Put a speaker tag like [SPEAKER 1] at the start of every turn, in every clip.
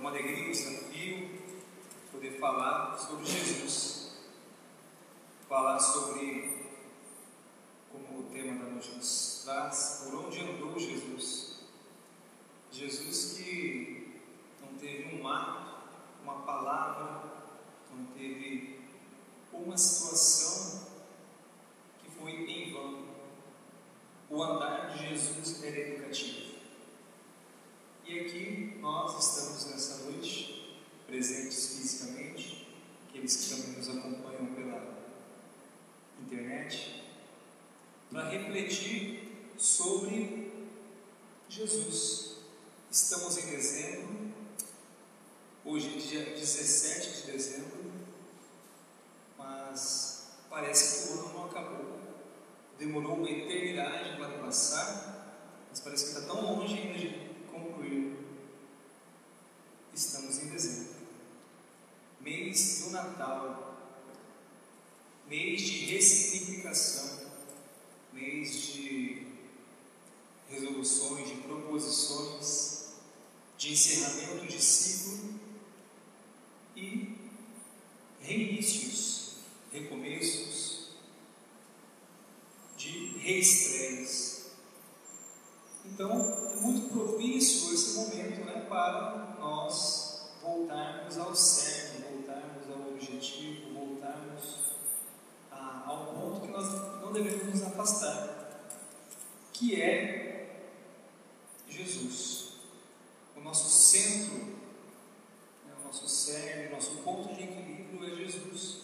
[SPEAKER 1] uma alegria, um desafio poder falar sobre Jesus, falar sobre, como o tema da noite nos traz, por onde andou Jesus. Jesus que não teve um ato, uma palavra, não teve uma situação que foi em vão. O andar de Jesus era educativo. E aqui nós estamos nessa noite, presentes fisicamente, aqueles que também nos acompanham pela internet, para refletir sobre Jesus. Estamos em dezembro, hoje é dia 17 de dezembro, mas parece que o ano não acabou. Demorou uma eternidade para passar, mas parece que está tão longe ainda de concluir, estamos em dezembro, mês do Natal, mês de ressignificação, mês de resoluções, de proposições, de encerramento de ciclo e reinícios, recomeços, de reestreias. Então, é muito propício esse momento né, para nós voltarmos ao cerne, voltarmos ao objetivo, voltarmos a, ao ponto que nós não devemos nos afastar, que é Jesus. O nosso centro, né, o nosso cerne, o nosso ponto de equilíbrio é Jesus.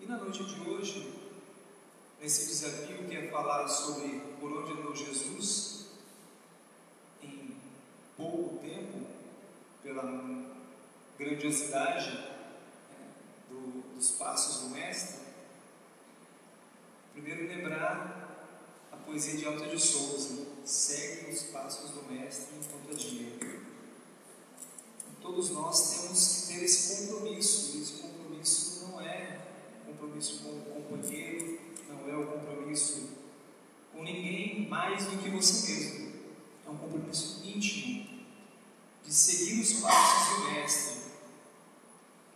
[SPEAKER 1] E na noite de hoje, nesse desafio que é falar sobre por onde andou Jesus, pouco tempo, pela grandiosidade né, do, dos passos do Mestre, primeiro lembrar a poesia de Alta de Souza, segue os passos do Mestre enquanto é dia. Todos nós temos que ter esse compromisso, e esse compromisso não é compromisso com o companheiro, não é o compromisso com ninguém mais do que você mesmo. É um compromisso íntimo de seguir os passos do Mestre.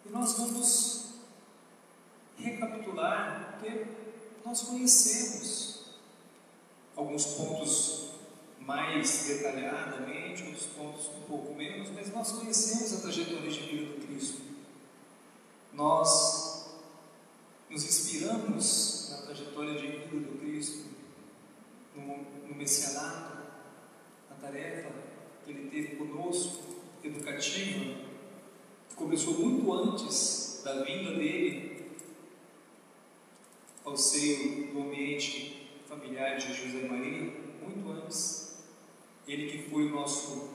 [SPEAKER 1] E nós vamos recapitular, porque nós conhecemos alguns pontos mais detalhadamente, outros pontos um pouco menos, mas nós conhecemos a trajetória de vida do Cristo. Nós nos inspiramos na trajetória de vida do Cristo, no, no messianato, na tarefa que ele teve conosco, educativa, começou muito antes da vinda dele ao seio do ambiente familiar de José Maria, muito antes. Ele que foi o nosso,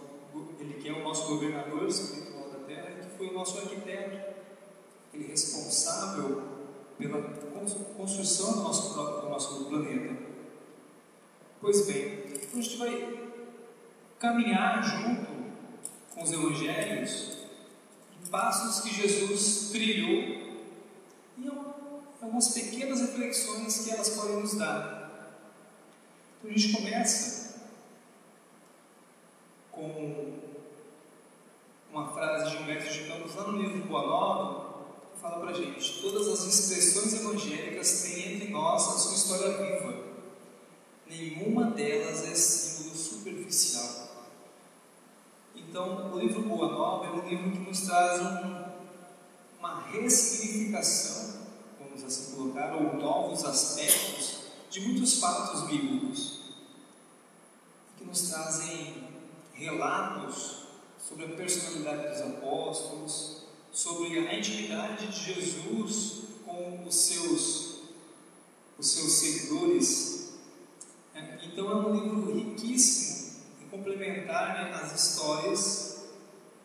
[SPEAKER 1] ele que é o nosso governador espiritual da terra, que foi o nosso arquiteto, ele responsável pela construção do nosso, do nosso planeta. Pois bem, a gente vai caminhar junto com os evangelhos passos que Jesus trilhou e algumas pequenas reflexões que elas podem nos dar. Então a gente começa com uma frase de Humberto de Campos lá no livro Boa Nova, que fala pra gente: todas as expressões evangélicas têm entre nós a sua história viva. Nenhuma delas é símbolo superficial. Então, o livro Boa Nova é um livro que nos traz um, uma ressignificação, vamos assim colocar, ou novos aspectos de muitos fatos bíblicos, que nos trazem relatos sobre a personalidade dos apóstolos, sobre a intimidade de Jesus com os seus, os seus seguidores. Então, é um livro riquíssimo complementar né, as histórias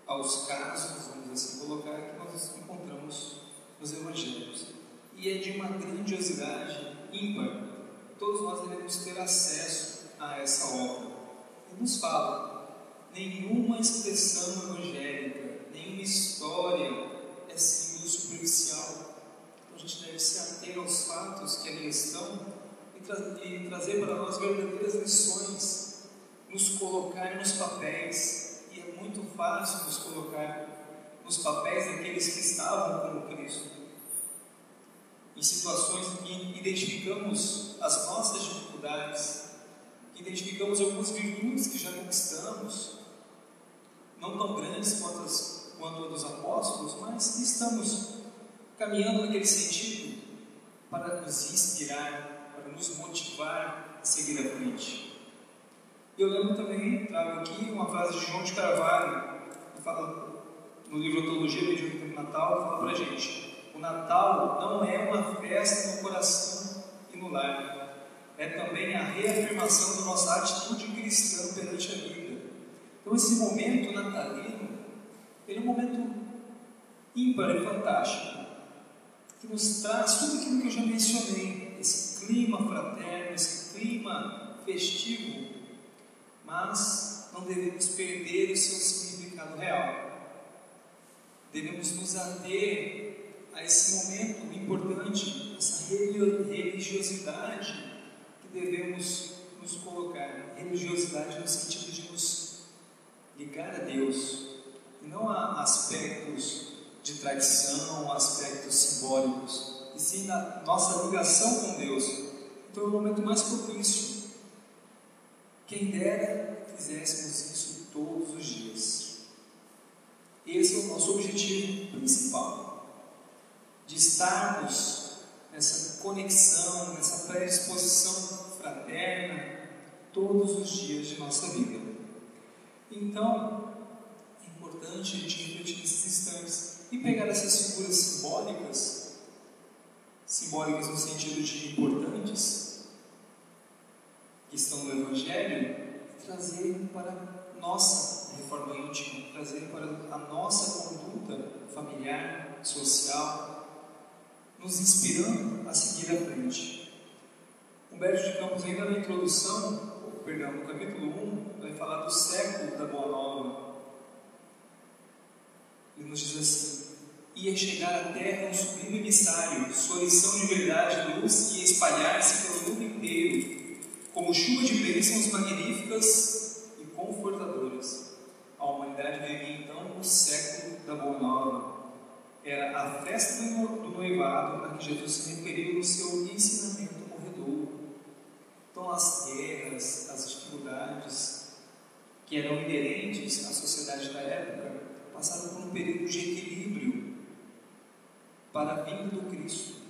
[SPEAKER 1] aos casos, vamos assim colocar, que nós encontramos nos Evangelhos. E é de uma grandiosidade ímpar. Todos nós devemos ter acesso a essa obra. E nos fala: nenhuma expressão evangélica, nenhuma história é símbolo superficial. Então a gente deve se ater aos fatos que ali estão tra e trazer para nós verdadeiras lições nos colocar nos papéis. E é muito fácil nos colocar nos papéis daqueles que estavam com Cristo. Em situações em que identificamos as nossas dificuldades, identificamos algumas virtudes que já conquistamos, não tão grandes quanto, as, quanto a dos apóstolos, mas estamos caminhando naquele sentido para nos inspirar, nos motivar a seguir à frente. Eu lembro também, trago aqui uma frase de João de Carvalho, que fala no livro Antologia Medíocre do Natal, fala para a gente: o Natal não é uma festa no coração e no lar, é também a reafirmação da nossa atitude cristã perante a vida. Então, esse momento natalino, ele é um momento ímpar e fantástico, que nos traz tudo aquilo que eu já mencionei, clima fraterno, esse clima festivo mas não devemos perder o seu significado real. Devemos nos ater a esse momento importante, essa religiosidade que devemos nos colocar. Religiosidade no sentido de nos ligar a Deus, e não a aspectos de tradição, aspectos simbólicos, e sim na nossa ligação com Deus. Então é o momento mais propício quem dera fizéssemos isso todos os dias. Esse é o nosso objetivo principal, de estarmos nessa conexão, nessa predisposição fraterna todos os dias de nossa vida. Então, é importante a gente refletir nesses instantes e pegar essas figuras simbólicas, simbólicas no sentido de importantes, que estão no Evangelho trazer para nossa reforma íntima, trazer para a nossa conduta familiar, social, nos inspirando a seguir à frente. Humberto de Campos, ainda na introdução, perdão, no capítulo 1, vai falar do século da Boa Nova. Ele nos diz assim: ia chegar à terra um sublime emissário, sua lição de verdade e luz ia espalhar-se pelo mundo inteiro como chuva de bênçãos magníficas e confortadoras. A humanidade vivia então o século da Boa Nova. Era a festa do noivado a que Jesus se referiu no seu ensinamento corredor. Então, as guerras, as dificuldades que eram inerentes à sociedade da época passaram por um período de equilíbrio para a vinda do Cristo.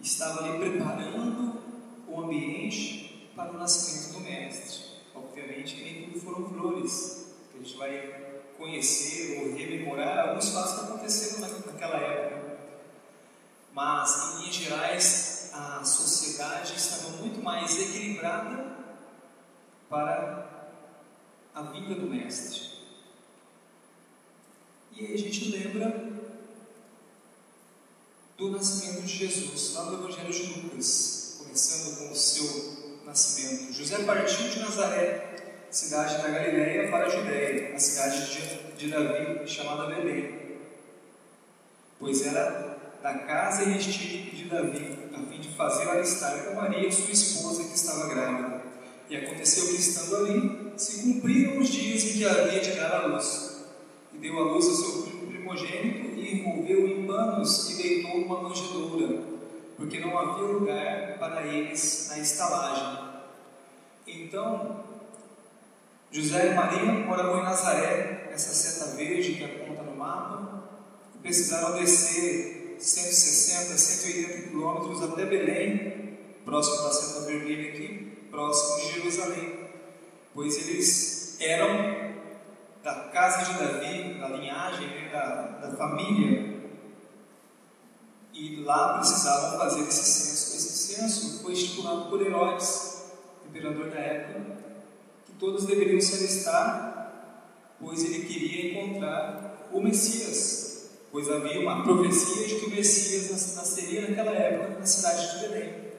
[SPEAKER 1] Estava ali preparando o ambiente para o nascimento do Mestre. Obviamente que nem tudo foram flores, que a gente vai conhecer ou rememorar alguns fatos que aconteceram naquela época. Mas, em linhas gerais, a sociedade estava muito mais equilibrada para a vinda do Mestre. E aí a gente lembra nascimento de Jesus, lá no Evangelho de Lucas começando com o seu nascimento. José partiu de Nazaré, cidade da Galiléia, para a Judéia, a cidade de, Davi, chamada Belém, pois era da casa e estilo de Davi, a fim de fazê-la estar com Maria, sua esposa, que estava grávida. E aconteceu que, estando ali, se cumpriram os dias em que havia de dar luz. E deu à luz ao seu primogênito e envolveu em panos e deitou numa manjedoura porque não havia lugar para eles na estalagem. Então, José e Maria moravam em Nazaré, essa seta verde que aponta no mapa, e precisaram descer 160, 180 quilômetros até Belém, próximo da seta vermelha aqui, próximo de Jerusalém, pois eles eram da casa de Davi, da linhagem, né, da, da família e lá precisavam fazer esse censo. Esse censo foi estipulado por Herodes, imperador da época, que todos deveriam se alistar, pois ele queria encontrar o Messias, pois havia uma profecia de que o Messias nasceria naquela época na cidade de Belém.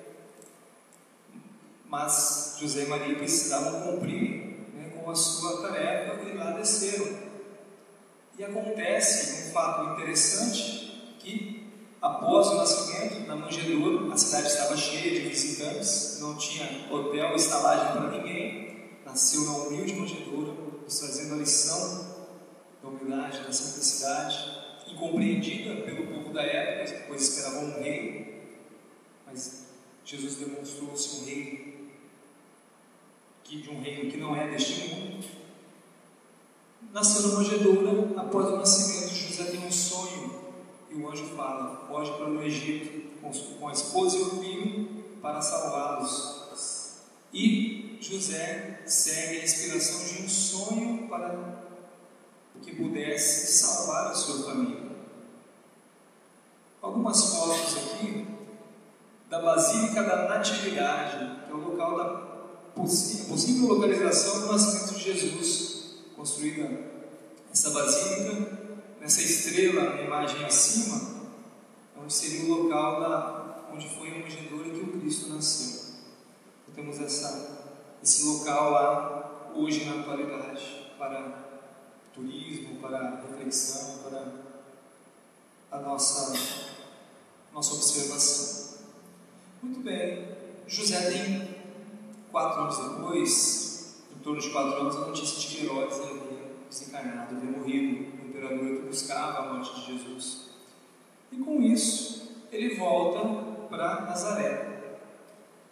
[SPEAKER 1] Mas José e Maria precisavam cumprir com a sua tarefa e lá desceram. E acontece um fato interessante que Após o nascimento, na manjedoura, a cidade estava cheia de visitantes, não tinha hotel, estalagem para ninguém. Nasceu na humilde manjedoura nos trazendo a lição da humildade, da simplicidade, incompreendida pelo povo da época, pois esperavam um rei, mas Jesus demonstrou-se um rei que, de um reino que não é deste mundo. Nasceu numa manjedoura, após o nascimento, José tem um sonho, e o anjo fala: pode para o Egito com a esposa e o filho para salvá-los. E José segue a inspiração de um sonho para que pudesse salvar a sua família. Algumas fotos aqui da Basílica da Natividade, que é o local da possível localização do nascimento de Jesus, construída essa basílica, nessa estrela na imagem acima, onde seria o local da, onde foi a manjedoura que o Cristo nasceu. Então, temos essa, esse local lá, hoje na atualidade, para turismo, para reflexão, para a nossa, nossa observação. Muito bem, José tem quatro anos depois, em torno de quatro anos, a notícia de que Herodes havia desencarnado, havia morrido, o imperador que buscava a morte de Jesus. E com isso, ele volta para Nazaré.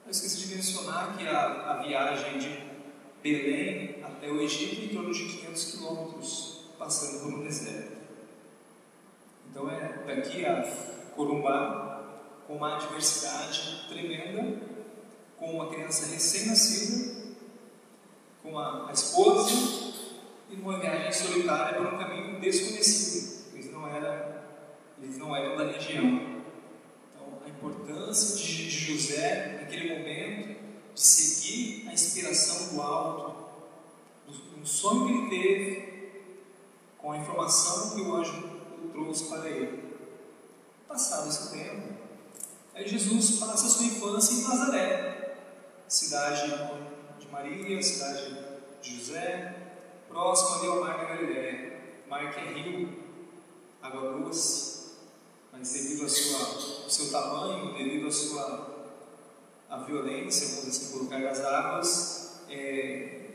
[SPEAKER 1] Eu esqueci de mencionar que a, a viagem de Belém até o Egito em torno de 500 quilômetros, passando por um deserto. Então é daqui a Corumbá, com uma adversidade tremenda, com uma criança recém-nascida, com a, esposa e numa viagem solitária por um caminho desconhecido. Eles não eram, eles não eram da região. Então a importância de José naquele momento de seguir a inspiração do alto, do sonho que ele teve, com a informação que o anjo trouxe para ele. Passado esse tempo, aí Jesus passa a sua infância em Nazaré, cidade de Maria, cidade de José, próximo ali ao mar da Galiléia. Mar que é rio, água doce, mas devido ao seu tamanho, devido à sua a violência, vamos assim colocar, das águas, é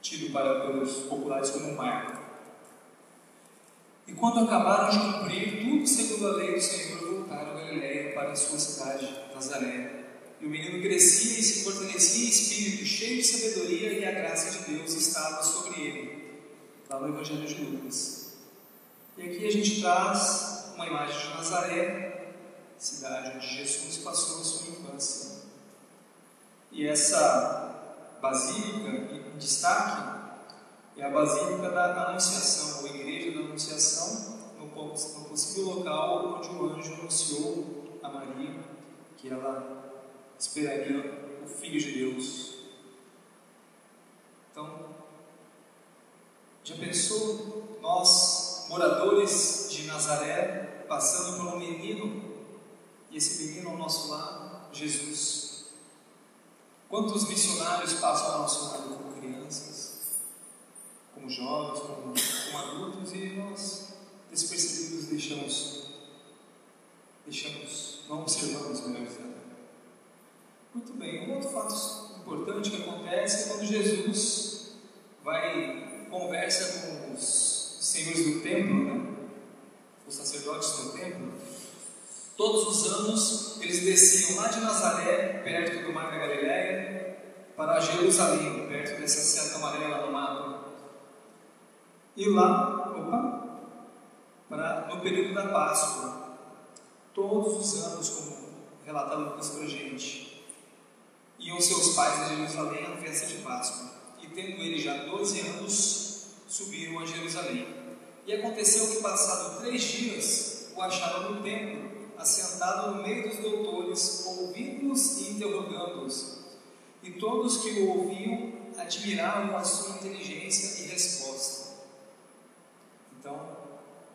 [SPEAKER 1] tido para, pelos populares como mar. E quando acabaram de cumprir tudo segundo a lei do Senhor, voltaram a Galiléia para a sua cidade, Nazaré. E o menino crescia e se fortalecia em espírito, cheio de sabedoria, e a graça de Deus estava sobre ele. Lá no Evangelho de Lucas. E aqui a gente traz uma imagem de Nazaré, cidade onde Jesus passou a sua infância. E essa basílica em destaque é a Basílica da Anunciação, ou Igreja da Anunciação, no, possível local onde o anjo anunciou a Maria que ela esperaria o Filho de Deus. Então, já pensou nós, moradores de Nazaré, passando por um menino, e esse menino ao nosso lado, Jesus, Quantos missionários passam ao nosso lado como crianças, como jovens, como, como adultos, e nós, despercebidos, deixamos, deixamos, não observamos, melhor dizendo. Muito bem, um outro fato importante que acontece é quando Jesus vai, conversa com os senhores do templo, né? os sacerdotes do templo, Todos os anos eles desciam lá de Nazaré, perto do Mar da Galileia, para Jerusalém, perto dessa seta amarela no mapa. E lá, opa, para, no período da Páscoa, todos os anos, como relata Lucas para iam seus pais a Jerusalém à festa de Páscoa. E tendo ele já 12 anos, subiram a Jerusalém. E aconteceu que, passado três dias, o acharam no templo assentado no meio dos doutores, ouvindo-os e interrogando-os. E todos que o ouviam admiravam a sua inteligência e resposta. Então,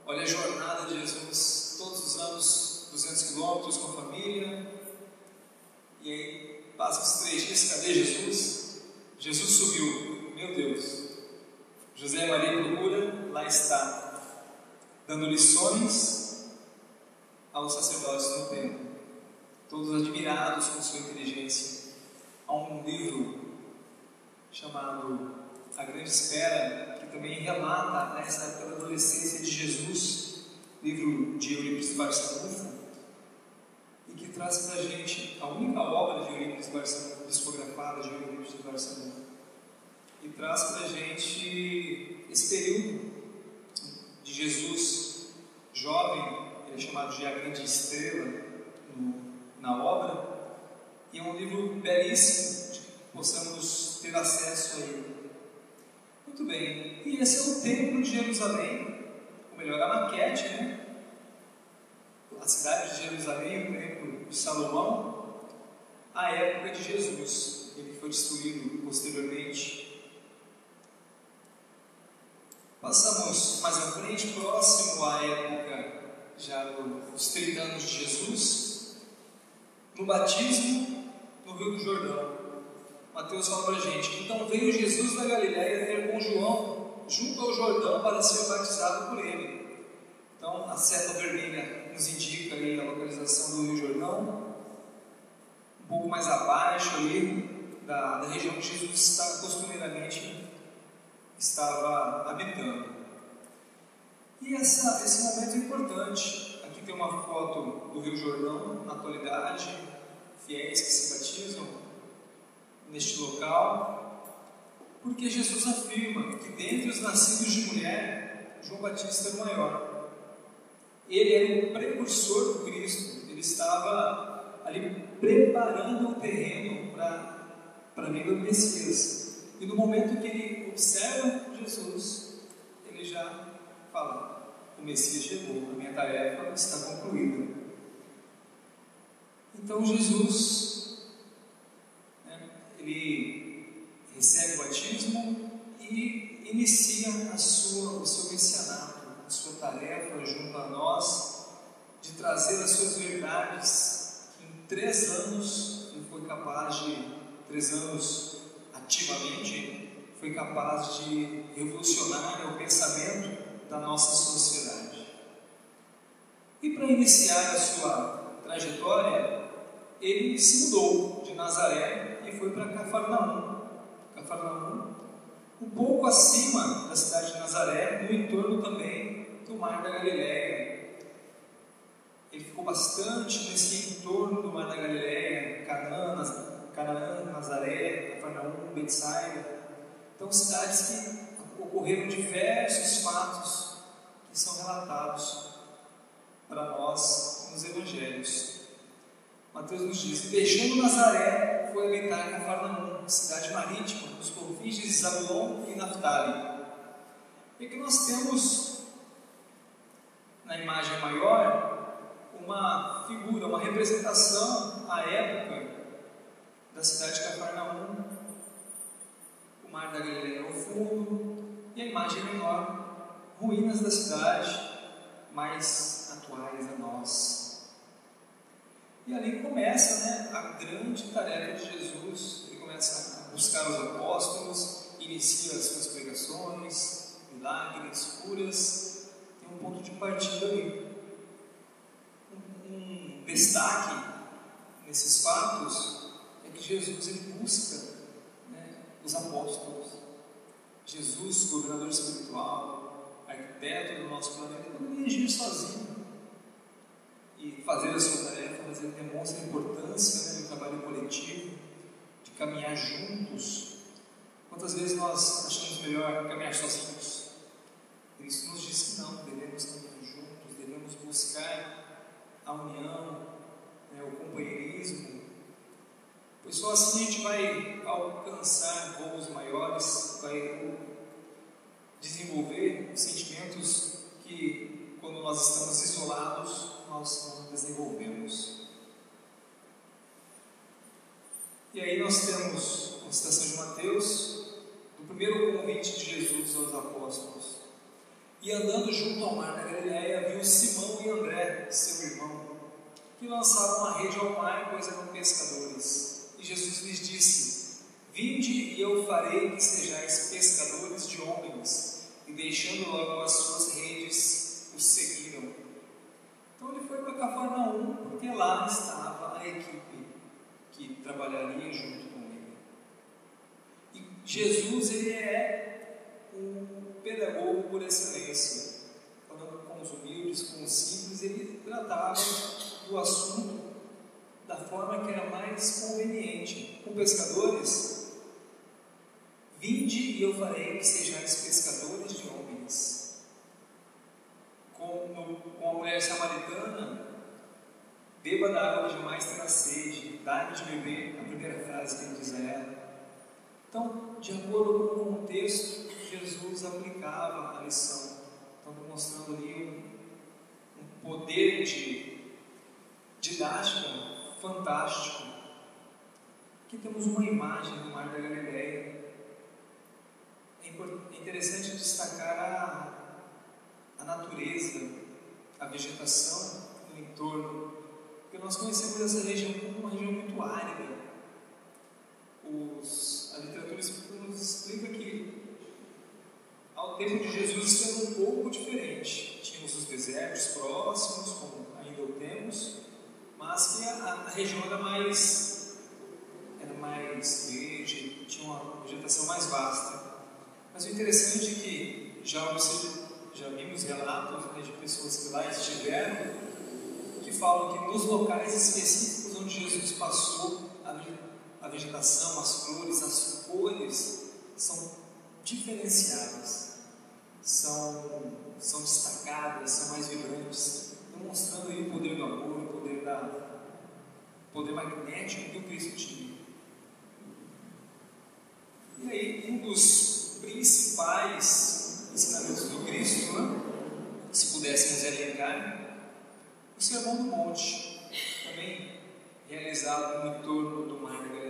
[SPEAKER 1] olha a jornada de Jesus, todos os anos, 200 quilômetros com a família, e aí passa os três dias, cadê Jesus? Jesus subiu, meu Deus. José Maria procura, lá está, dando lições aos sacerdotes no templo, todos admirados com sua inteligência. Há um livro chamado A Grande Espera, que também relata essa da adolescência de Jesus, livro de Eurípides Barçanufo, que traz para a gente a única obra de Eurípides Barçanufo, psicografada de Eurípides Barçanufo, e traz para a gente esse período de Jesus jovem, ele é chamado de A Grande Estrela no, na obra, e é um livro belíssimo, que possamos ter acesso a ele. Muito bem, e esse é o Templo de Jerusalém, ou melhor, a maquete, né? A cidade de Jerusalém, o Salomão, a época de Jesus, ele foi destruído posteriormente Passamos mais à frente, próximo à época já dos 30 anos de Jesus, no batismo no Rio do Jordão. Mateus fala para a gente: então veio Jesus da Galiléia ter com João junto ao Jordão para ser batizado por ele. Então a seta vermelha nos indica aí a localização do Rio Jordão, um pouco mais abaixo ali da, da região que Jesus está costumeiramente estava habitando. E essa, esse momento é importante. Aqui tem uma foto do Rio Jordão, na atualidade, fiéis que se batizam neste local, porque Jesus afirma que dentre os nascidos de mulher, João Batista é o maior. Ele era o precursor do Cristo, ele estava ali preparando o terreno para a vinda do Messias. E no momento que ele observa Jesus, ele já fala: O Messias chegou, a minha tarefa está concluída. Então Jesus, né, ele recebe o batismo e inicia a sua, o seu a tarefa junto a nós de trazer as suas verdades que em três anos ele foi capaz de, três anos ativamente foi capaz de revolucionar o pensamento da nossa sociedade. E para iniciar a sua trajetória, ele se mudou de Nazaré e foi para Cafarnaum. Cafarnaum, um pouco acima da cidade de Nazaré, no entorno também do Mar da Galileia. Ele ficou bastante nesse entorno do Mar da Galileia, Canaã, Canaã, Nazaré, Cafarnaum, Betsaida. Então, cidades que ocorreram diversos fatos que são relatados para nós nos evangelhos. Mateus nos diz: deixando Nazaré, foi habitar Cafarnaum, cidade marítima, nos confins de Zabulon e Naphtali. E que nós temos na imagem maior uma figura, uma representação à época da cidade de Cafarnaum, o mar da Galileia ao fundo, e a imagem menor, ruínas da cidade, mais atuais a nós. E ali começa né, a grande tarefa de Jesus, ele começa a buscar os apóstolos, inicia as suas pregações, milagres, curas, um ponto de partida ali. Um, destaque nesses fatos que Jesus ele busca né, os apóstolos. Jesus, governador espiritual, arquiteto do nosso planeta, não ia agir sozinho e fazer a sua tarefa, mas ele demonstra a importância né, do trabalho coletivo, de caminhar juntos. Quantas vezes nós achamos melhor caminhar sozinhos? Cristo nos diz não, devemos caminhar juntos, devemos buscar a união, né, o companheirismo, Pois só assim a gente vai alcançar voos maiores, vai desenvolver sentimentos que, quando nós estamos isolados, nós não desenvolvemos. E aí nós temos a citação de Mateus, do primeiro convite de Jesus aos apóstolos. E andando junto ao mar da Galileia, viu Simão e André, seu irmão, que lançavam uma rede ao mar, pois eram pescadores. Jesus lhes disse: Vinde e eu farei que sejais pescadores de homens. E deixando logo as suas redes, os seguiram. Então ele foi para Cafarnaum, porque lá estava a equipe que trabalharia junto com ele. E Jesus, ele é um pedagogo por excelência. Falando com os humildes, com os simples, ele tratava do assunto da forma que era mais conveniente. Com pescadores, vinde e eu farei que sejais pescadores de homens. Com, a mulher samaritana, beba da água que jamais terá sede, dá-me de beber, a primeira frase que ele diz a ela. Então, de acordo com o contexto, Jesus aplicava a lição, então demonstrando ali um, um poder de didática fantástico. Aqui temos uma imagem do Mar da Galileia. É, é interessante destacar a, a natureza, a vegetação no entorno, porque nós conhecemos essa região como uma região muito árida. Os, a literatura nos explica que ao tempo de Jesus isso era um pouco diferente. Tínhamos os desertos próximos, como ainda o temos, mas que a, a região era mais, era mais verde, tinha uma vegetação mais vasta. Mas o interessante é que já, já vimos relatos né, de pessoas que lá estiveram que falam que nos locais específicos onde Jesus passou, a, a vegetação, as flores, as cores são diferenciadas, são, são destacadas, são mais vibrantes, demonstrando aí o poder do amor, o poder da poder magnético que o Cristo tinha. E aí, um dos principais ensinamentos do Cristo, né? se pudéssemos elencar, o Sermão do Monte, também realizado no entorno do Mar da.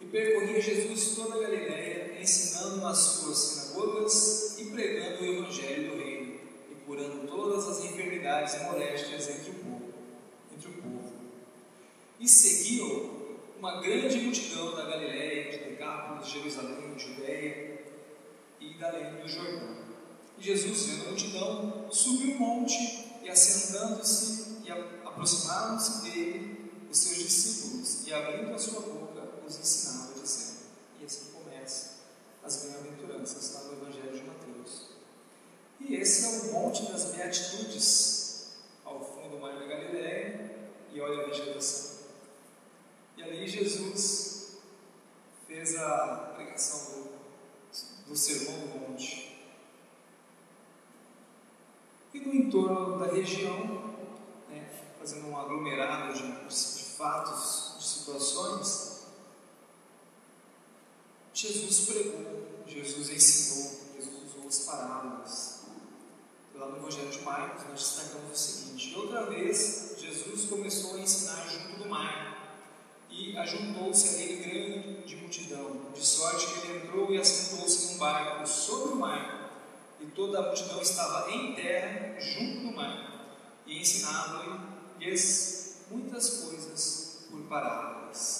[SPEAKER 1] E percorria Jesus toda a Galileia, ensinando nas suas sinagogas e pregando o Evangelho do Reino, e curando todas as enfermidades e moléstias entre o povo. Entre o povo. E seguiam uma grande multidão da Galileia, de Decápolis, Jerusalém, Judéia e da além do Jordão. E Jesus, vendo a multidão, subiu o monte e assentando-se e aproximaram-se dele os seus discípulos e abrindo a sua boca os ensinava dizendo. E assim começa as bem-aventuranças, está no Evangelho de Mateus. E esse é o monte das beatitudes, ao fundo do mar da Galileia, e olha a vegetação. E ali Jesus fez a pregação do, do Sermão do Monte. E no entorno da região, né, fazendo um aglomerado de, de fatos, de situações, Jesus pregou, Jesus ensinou, Jesus usou as parábolas. Lá no Evangelho de Marcos, nós destacamos o seguinte: outra vez, Jesus começou a ensinar junto do mar, e ajuntou-se a ele grande multidão, de sorte que ele entrou e assentou-se num barco sobre o mar e toda a multidão estava em terra, junto do mar, e ensinava-lhes muitas coisas por parábolas.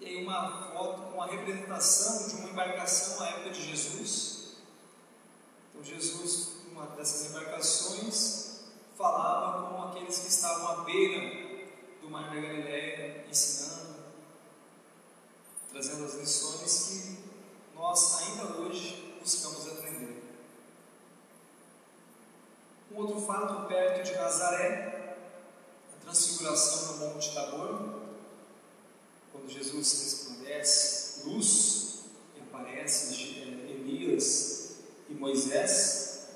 [SPEAKER 1] E aí uma foto, uma representação de uma embarcação à época de Jesus. Então Jesus, uma dessas embarcações, falava com aqueles que estavam à beira do mar da Galileia, ensinando, trazendo as lições que nós ainda hoje buscamos aprender. Um outro fato perto de Nazaré, a transfiguração no Monte Tabor, quando Jesus resplandece luz e aparece Elias e Moisés,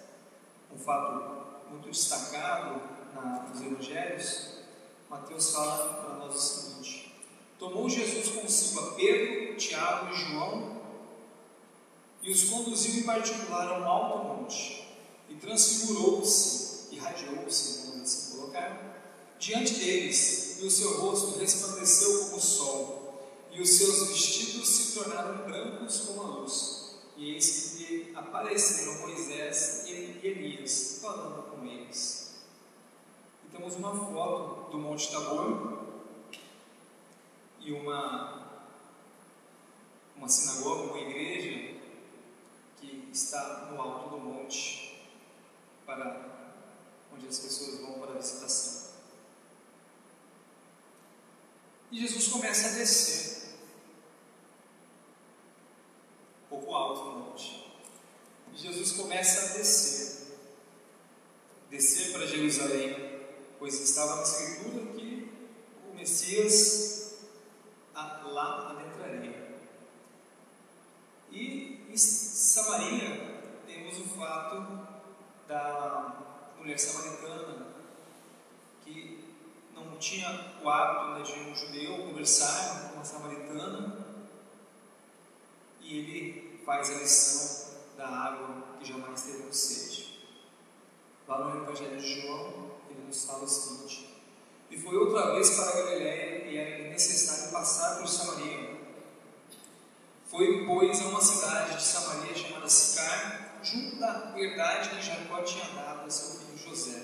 [SPEAKER 1] um fato muito destacado na, nos Evangelhos, Mateus fala para nós o seguinte: Tomou Jesus consigo a Pedro, Tiago e João e os conduziu em particular a um alto monte, e transfigurou-se, irradiou-se, vamos assim colocar, diante deles, e o seu rosto resplandeceu como o sol, e os seus vestidos se tornaram brancos como a luz, e eis que apareceram Moisés e Elias, falando com eles. E temos uma foto do Monte Tabor, e uma, uma sinagoga, uma igreja, que está no alto do monte, para onde as pessoas vão para a visitação. E Jesus começa a descer, um pouco alto, descer para Jerusalém, pois estava na Escritura que o Messias lá adentraria. E em Samaria temos o fato da mulher samaritana que não tinha o hábito né, de um judeu conversar com uma samaritana e ele faz a lição da água que jamais teve sede. Lá no Evangelho de João, ele nos fala o seguinte: E foi outra vez para a Galiléia e era necessário passar por Samaria. Foi, pois, a uma cidade de Samaria chamada Sicar, junto da verdade que Jacó tinha dado a seu filho José.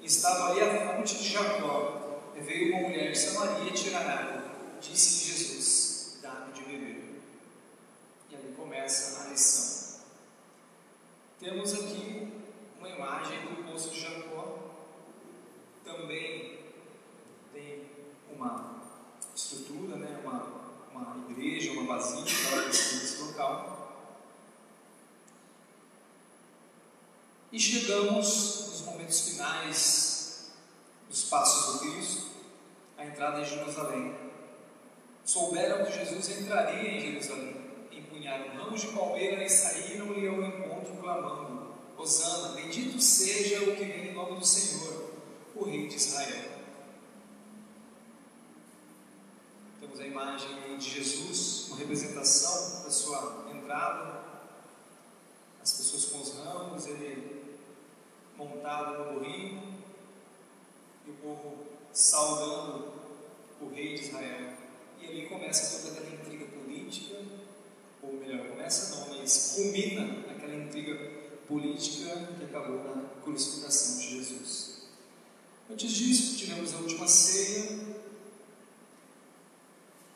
[SPEAKER 1] E estava ali a fonte de Jacó. E veio uma mulher de Samaria tirar água. Disse-lhe Jesus: Dá-me de beber. E ali começa a lição. Temos aqui uma imagem do poço de Jacó. Também tem uma estrutura, né? uma, uma igreja, uma basílica nesse local. E chegamos nos momentos finais dos passos do Cristo, entrada em Jerusalém. Souberam que Jesus entraria em Jerusalém, empunharam ramos de palmeira e saíram-lhe ao encontro, clamando: Hosana, bendito seja o que vem em nome do Senhor, o Rei de Israel. Temos a imagem de Jesus, uma representação da sua entrada, as pessoas com os ramos, ele montado no burrinho, e o povo saudando o rei de Israel. E ali começa toda aquela intriga política, ou melhor, começa não, mas culmina aquela intriga política que acabou na crucificação de Jesus. Antes disso, tivemos a última ceia.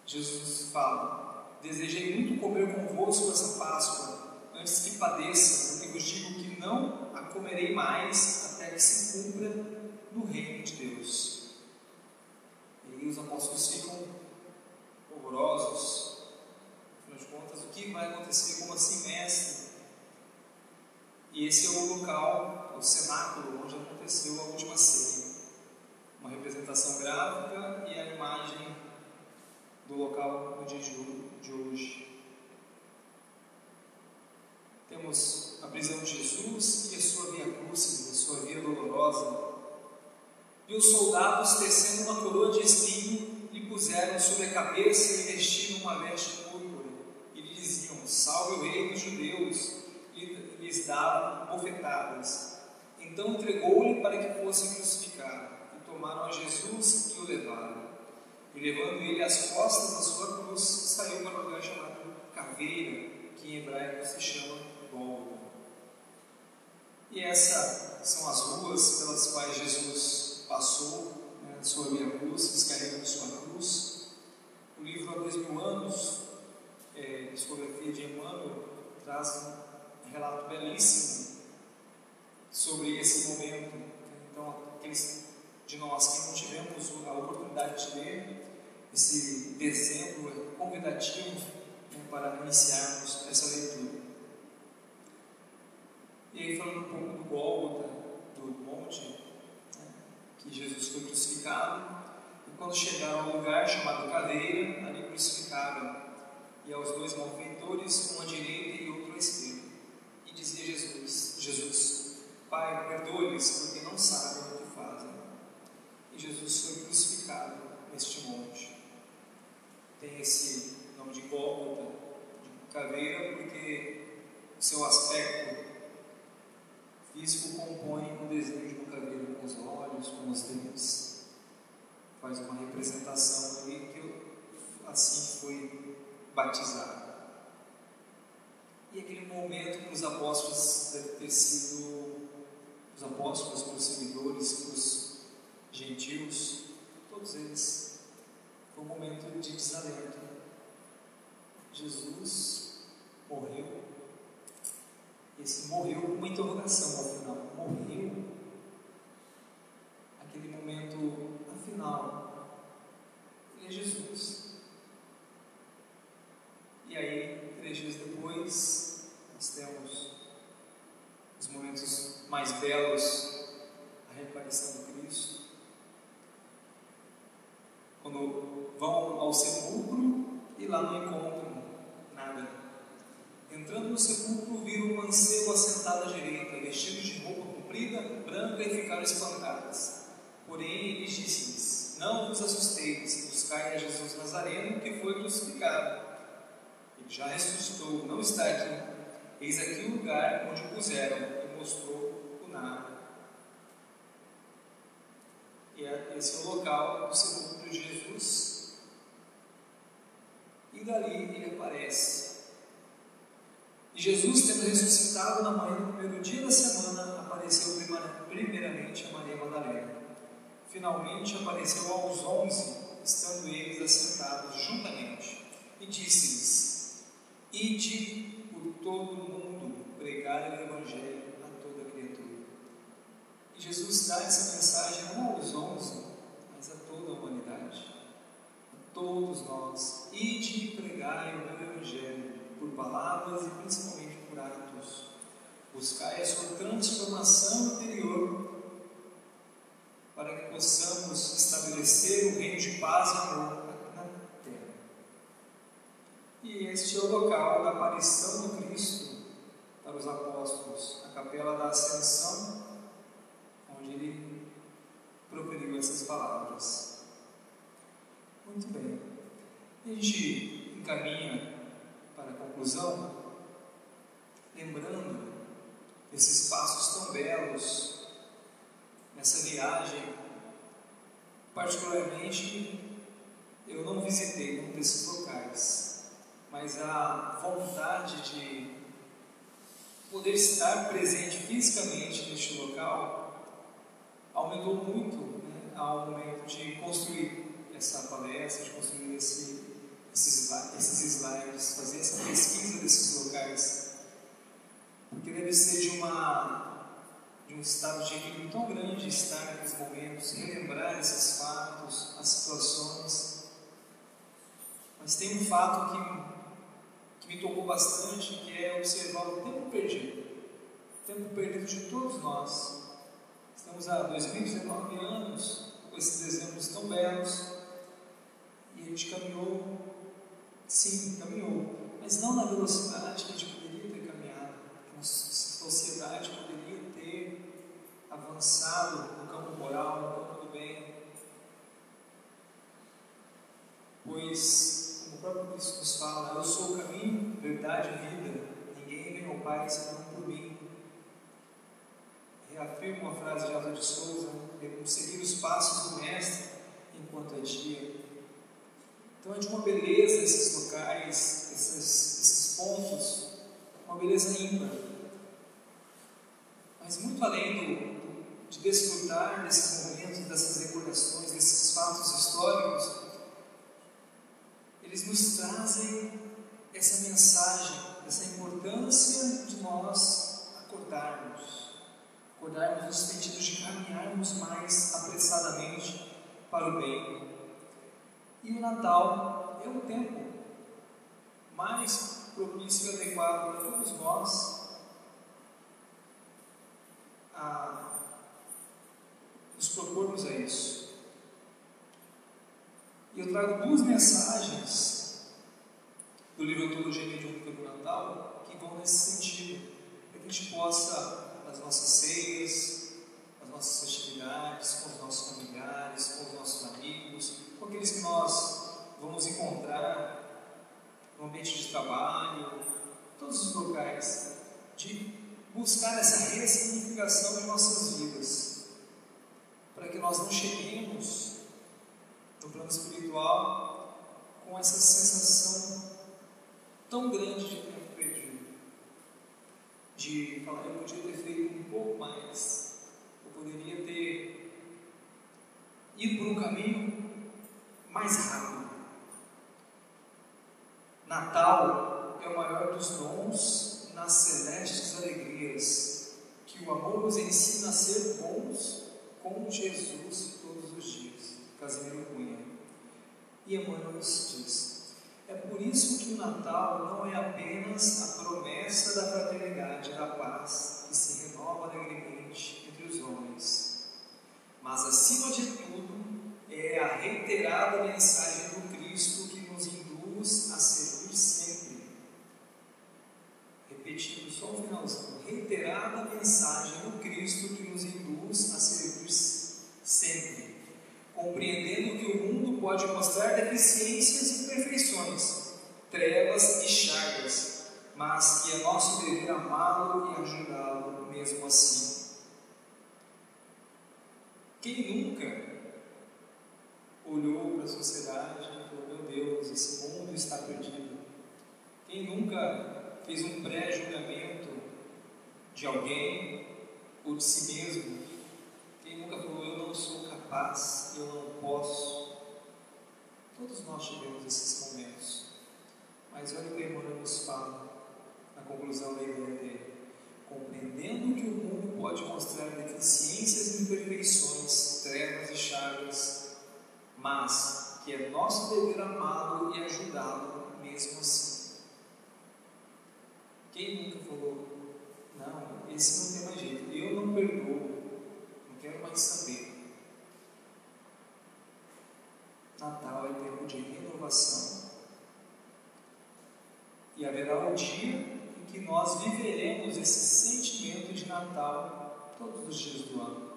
[SPEAKER 1] Jesus fala: Desejei muito comer convosco essa Páscoa, antes que padeça, porque vos digo que não a comerei mais até que se cumpra no reino de Deus. E os apóstolos ficam horrorosos. Afinal de contas, o que vai acontecer? Como assim, mestre? E esse é o local, o cenáculo, onde aconteceu a última ceia. Uma representação gráfica e a imagem do local no dia de hoje. Temos a prisão de Jesus e a sua via cruz, a sua via dolorosa. E os soldados, tecendo uma coroa de espinho, lhe puseram sobre a cabeça e vestiram uma veste púrpura. E lhe diziam: Salve o rei dos judeus! E lhes davam bofetadas. Então entregou-lhe para que fosse crucificado. E tomaram a Jesus e o levaram. E levando ele as costas da sua cruz, saiu para um lugar chamado Caveira, que em hebraico se chama Gólgota. E essas são as ruas pelas quais Jesus passou, né, sua via cruz, descarregando sua cruz. O livro Há Dois Mil Anos, é, Discografia de Emmanuel, traz um relato belíssimo sobre esse momento. Então, aqueles de nós que não tivemos a oportunidade de ler, esse dezembro é convidativo né, para iniciarmos essa leitura. E aí, falando um pouco do Gólgota, do monte, que Jesus foi crucificado, e quando chegaram ao lugar chamado Cadeira, ali crucificaram, e aos dois malfeitores, um à direita e outro à esquerda. E dizia Jesus, Jesus, Pai, perdoe-lhes, porque não sabem o que fazem. E Jesus foi crucificado neste monte. Tem esse nome de Gólgota, de caveira, porque o seu aspecto físico compõe o desenho de uma caveira com os olhos, com os dentes. Faz uma representação ali que assim foi batizado. E aquele momento para os apóstolos deve ter sido, os apóstolos, para os seguidores, para os gentios, todos eles, foi um momento de desalento. Jesus morreu. Esse morreu com uma interrogação ao final. Morreu? Aquele momento, afinal, ele é Jesus. E aí, três dias depois, nós temos os momentos mais belos reaparição do Cristo. Quando vão ao sepulcro e lá não encontram nada. Entrando no sepulcro, viram um mancebo assentado à direita, vestido de roupa comprida, branca, e ficaram espantadas. Porém, ele disse-lhes: Não vos assusteis, buscai a Jesus Nazareno, que foi crucificado. Ele já ressuscitou, não está aqui. Eis aqui o lugar onde o puseram, e mostrou o nada. E é, esse é o local do sepulcro de Jesus. E dali ele aparece. E Jesus, tendo ressuscitado na manhã do primeiro dia da semana, apareceu primeiramente a Maria Madalena. Finalmente apareceu aos onze, estando eles assentados juntamente, e disse-lhes: Ide por todo o mundo pregar o Evangelho a toda criatura. E Jesus dá essa mensagem não aos onze, mas a toda a humanidade, a todos nós. Ide pregar o Evangelho por palavras e principalmente por atos. Buscai a sua transformação interior para que possamos estabelecer o reino de paz e amor na terra. E este é o local da aparição do Cristo para os apóstolos, a capela da Ascensão, onde ele proferiu essas palavras. Muito bem. A gente encaminha para a conclusão, lembrando esses passos tão belos nessa viagem. Particularmente, eu não visitei nenhum desses locais, mas a vontade de poder estar presente fisicamente neste local aumentou muito né, ao momento de construir essa palestra, de construir esse, esses, esses slides, fazer essa pesquisa desses locais. Porque deve ser de, uma, de um estado de equilíbrio tão grande estar naqueles momentos, relembrar esses fatos, as situações. Mas tem um fato que, que me tocou bastante, que é observar o tempo perdido. O tempo perdido de todos nós. Estamos há 2019 anos com esses exemplos tão belos e a gente caminhou, sim, caminhou, mas não na velocidade que a gente poderia ter caminhado, a sociedade ter avançado no campo moral, no campo do bem. Pois, como o próprio Cristo nos fala, eu sou o caminho, verdade e vida, ninguém vem ao Pai senão por mim. Reafirmo a frase de Aldo de Souza, seguir os passos do Mestre enquanto é dia então é de uma beleza esses locais, esses, esses pontos, uma beleza ímpar. Mas muito além do, de desfrutar desses momentos, dessas recordações, desses fatos históricos, eles nos trazem essa mensagem, essa importância de nós acordarmos. Acordarmos no sentido de caminharmos mais apressadamente para o bem e o Natal é um tempo mais propício e adequado para todos nós a nos propormos a isso. E eu trago duas mensagens do livro Antologia Mediúnica do Natal que vão nesse sentido, para que a gente possa, nas nossas ceias, nas nossas festividades, com os nossos familiares, com os nossos amigos, com aqueles que nós vamos encontrar no ambiente de trabalho, todos os locais, de buscar essa ressignificação de nossas vidas, que nós não cheguemos no plano espiritual com essa sensação tão grande de tempo perdido, de falar, eu podia ter feito um pouco mais, eu poderia ter ido por um caminho mais rápido. Natal é o maior dos dons nas celestes alegrias, que o amor nos ensina a ser bons com Jesus todos os dias. Casimiro Cunha. E Emmanuel nos diz: é por isso que o Natal não é apenas a promessa da fraternidade e da paz que se renova alegremente entre os homens, acima de tudo, é a reiterada mensagem do Cristo que nos induz a servir sempre. Repetindo só o finalzinho: reiterada mensagem do Cristo que nos induz a servir sempre, compreendendo que o mundo pode mostrar deficiências e imperfeições, trevas e chagas, mas que é nosso dever amá-lo e ajudá-lo mesmo assim. Quem nunca olhou para a sociedade e falou: Meu Deus, esse mundo está perdido? Quem nunca fez um pré-julgamento de alguém ou de si mesmo? Nunca falou: Eu não sou capaz, eu não posso? Todos nós tivemos esses momentos. Mas olha o que Emmanuel fala na conclusão da ideia dele. Compreendendo que o mundo pode mostrar deficiências e imperfeições, trevas e chagas, mas que é nosso dever amá-lo e ajudá-lo mesmo assim. Quem nunca falou, não, esse não tem mais jeito, eu não perdoo, saber. Natal é tempo de renovação. E haverá um dia em que nós viveremos esse sentimento de Natal todos os dias do ano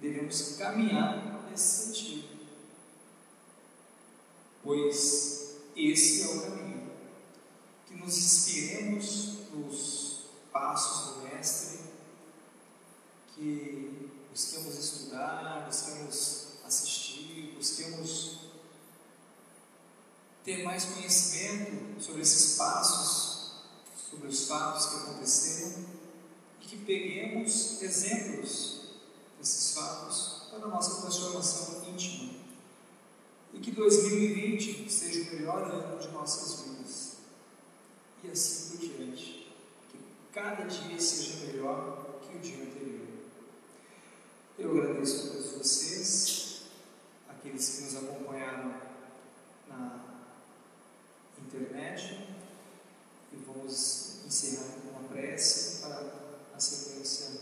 [SPEAKER 1] devemos caminhar nesse sentido, pois esse é o caminho. Que nos inspiremos nos passos do Mestre, que busquemos estudar, busquemos assistir, busquemos ter mais conhecimento sobre esses passos, sobre os fatos que aconteceram e que peguemos exemplos esses fatos para a nossa transformação íntima. E que 2020 seja o melhor ano de nossas vidas. E assim por diante. Que cada dia seja melhor que o dia anterior. Eu agradeço a todos vocês, aqueles que nos acompanharam na internet, e vamos encerrar com uma prece para a sequência